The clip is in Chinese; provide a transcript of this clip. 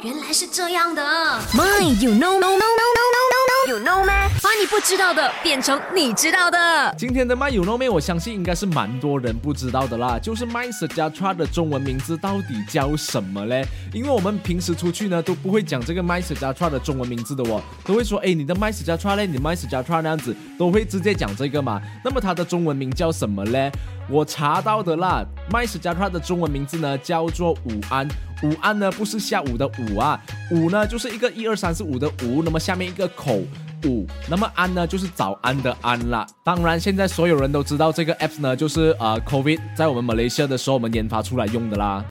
原来是这样的。My, you know, no, no, no, no, no, no, you know 吗？把你不知道的变成你知道的。今天的 My You Know Me，我相信应该是蛮多人不知道的啦。就是 My Sejahtera 的中文名字到底叫什么嘞？因为我们平时出去呢都不会讲这个 My Sejahtera 的中文名字的哦，都会说哎你的 My Sejahtera 嘞，你的 My Sejahtera 那样子，都会直接讲这个嘛。那么它的中文名叫什么嘞？我查到的啦，My Sejahtera 的中文名字呢叫做午安。午安呢不是下午的午啊，午呢就是一个一二三四五的午，那么下面一个口。午，那么安呢就是早安的安啦。当然，现在所有人都知道这个 app 呢，就是呃 COVID 在我们马来西亚的时候我们研发出来用的啦。